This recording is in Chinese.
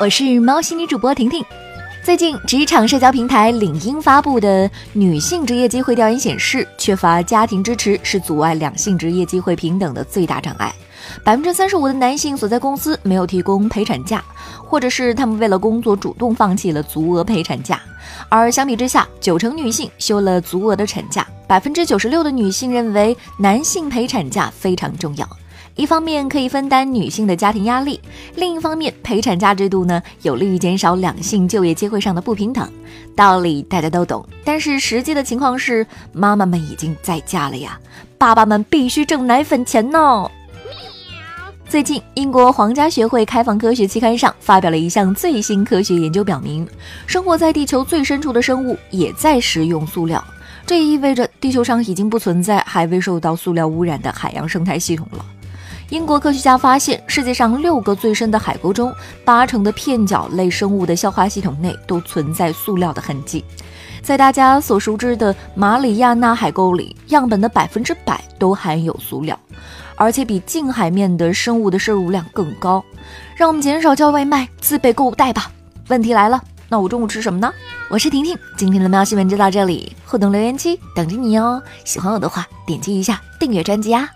我是猫系女主播婷婷。最近，职场社交平台领英发布的女性职业机会调研显示，缺乏家庭支持是阻碍两性职业机会平等的最大障碍。百分之三十五的男性所在公司没有提供陪产假，或者是他们为了工作主动放弃了足额陪产假。而相比之下，九成女性休了足额的产假，百分之九十六的女性认为男性陪产假非常重要。一方面可以分担女性的家庭压力，另一方面陪产假制度呢有利于减少两性就业机会上的不平等。道理大家都懂，但是实际的情况是，妈妈们已经在家了呀，爸爸们必须挣奶粉钱呢。最近，英国皇家学会开放科学期刊上发表了一项最新科学研究，表明生活在地球最深处的生物也在食用塑料，这意味着地球上已经不存在还未受到塑料污染的海洋生态系统了。英国科学家发现，世界上六个最深的海沟中，八成的片脚类生物的消化系统内都存在塑料的痕迹。在大家所熟知的马里亚纳海沟里，样本的百分之百都含有塑料，而且比近海面的生物的摄入量更高。让我们减少叫外卖，自备购物袋吧。问题来了，那我中午吃什么呢？我是婷婷，今天的喵新闻就到这里，互动留言区等着你哦。喜欢我的话，点击一下订阅专辑啊。